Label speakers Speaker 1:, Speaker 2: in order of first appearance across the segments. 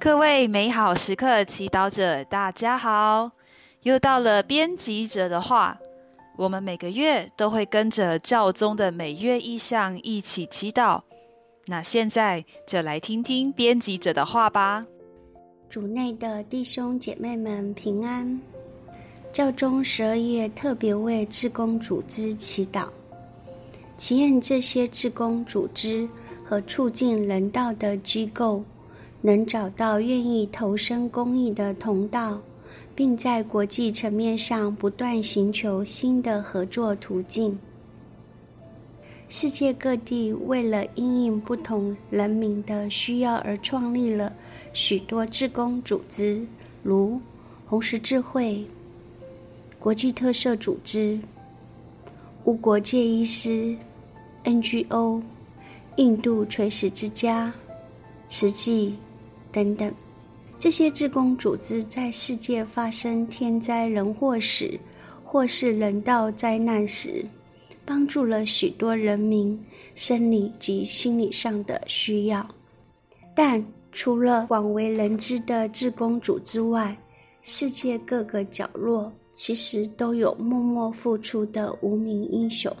Speaker 1: 各位美好时刻祈祷者，大家好！又到了编辑者的话，我们每个月都会跟着教宗的每月意向一起祈祷。那现在就来听听编辑者的话吧。
Speaker 2: 主内的弟兄姐妹们平安！教宗十二月特别为志工组织祈祷，祈愿这些志工组织和促进人道的机构。能找到愿意投身公益的同道，并在国际层面上不断寻求新的合作途径。世界各地为了因应不同人民的需要而创立了许多志工组织，如红十字会、国际特赦组织、无国界医师、NGO、印度垂死之家、慈济。等等，这些志工组织在世界发生天灾人祸时，或是人道灾难时，帮助了许多人民生理及心理上的需要。但除了广为人知的志工组织外，世界各个角落其实都有默默付出的无名英雄，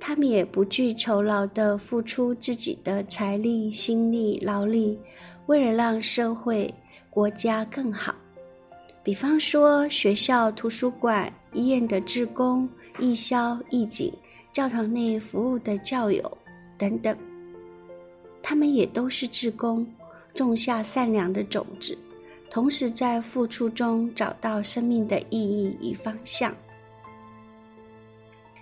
Speaker 2: 他们也不惧酬劳地付出自己的财力、心力、劳力。为了让社会、国家更好，比方说学校、图书馆、医院的志工、义消、义警、教堂内服务的教友等等，他们也都是志工，种下善良的种子，同时在付出中找到生命的意义与方向。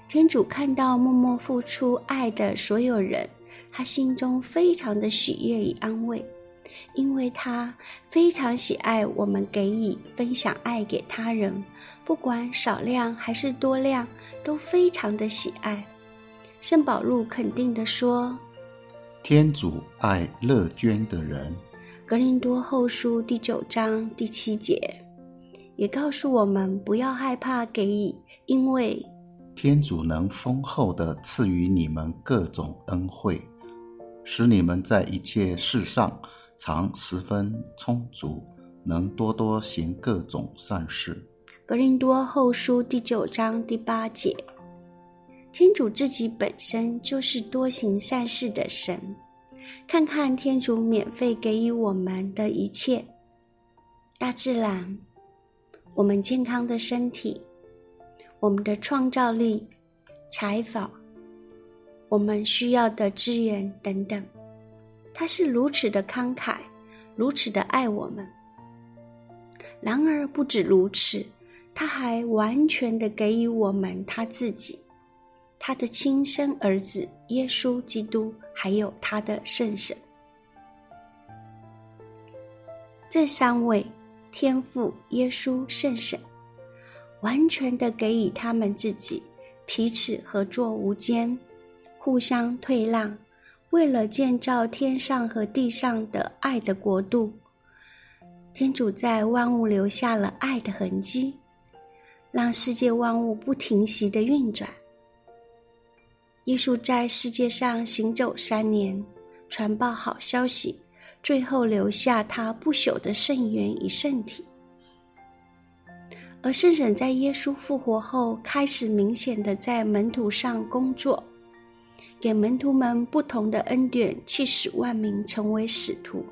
Speaker 2: 天主看到默默付出爱的所有人，他心中非常的喜悦与安慰。因为他非常喜爱我们给予、分享爱给他人，不管少量还是多量，都非常的喜爱。圣保禄肯定地说：“
Speaker 3: 天主爱乐捐的人。”
Speaker 2: 格林多后书第九章第七节也告诉我们不要害怕给予，因为
Speaker 3: 天主能丰厚地赐予你们各种恩惠，使你们在一切事上。常十分充足，能多多行各种善事。
Speaker 2: 格林多后书第九章第八节，天主自己本身就是多行善事的神。看看天主免费给予我们的一切：大自然、我们健康的身体、我们的创造力、采访、我们需要的资源等等。他是如此的慷慨，如此的爱我们。然而不止如此，他还完全的给予我们他自己，他的亲生儿子耶稣基督，还有他的圣神。这三位天父、耶稣、圣神，完全的给予他们自己，彼此合作无间，互相退让。为了建造天上和地上的爱的国度，天主在万物留下了爱的痕迹，让世界万物不停息的运转。耶稣在世界上行走三年，传报好消息，最后留下他不朽的圣言与圣体。而圣神在耶稣复活后，开始明显的在门徒上工作。给门徒们不同的恩典，去使万民成为使徒。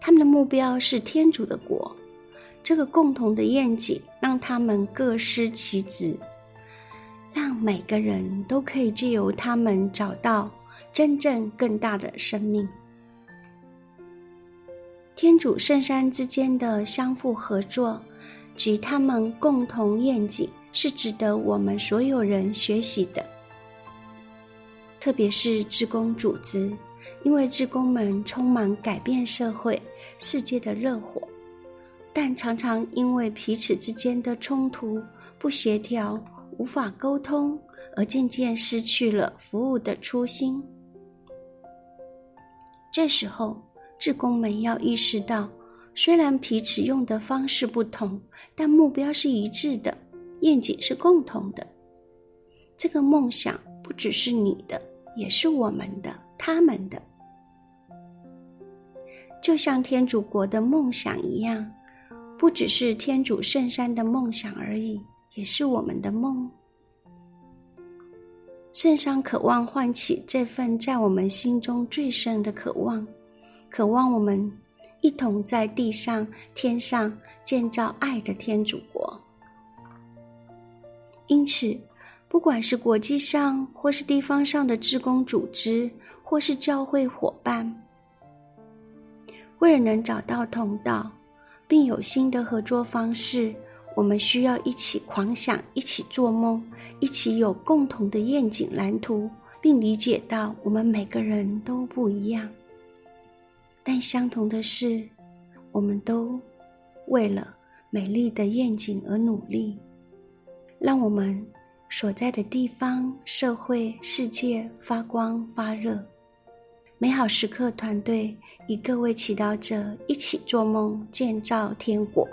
Speaker 2: 他们的目标是天主的国，这个共同的愿景让他们各司其职，让每个人都可以借由他们找到真正更大的生命。天主圣山之间的相互合作及他们共同愿景，是值得我们所有人学习的。特别是志工组织，因为志工们充满改变社会、世界的热火，但常常因为彼此之间的冲突、不协调、无法沟通，而渐渐失去了服务的初心。这时候，志工们要意识到，虽然彼此用的方式不同，但目标是一致的，愿景是共同的。这个梦想不只是你的。也是我们的，他们的。就像天主国的梦想一样，不只是天主圣山的梦想而已，也是我们的梦。圣山渴望唤起这份在我们心中最深的渴望，渴望我们一同在地上、天上建造爱的天主国。因此，不管是国际上或是地方上的志工组织，或是教会伙伴，为了能找到通道，并有新的合作方式，我们需要一起狂想，一起做梦，一起有共同的愿景蓝图，并理解到我们每个人都不一样，但相同的是，我们都为了美丽的愿景而努力。让我们所在的地方、社会、世界发光发热。美好时刻团队与各位祈祷者一起做梦，建造天国。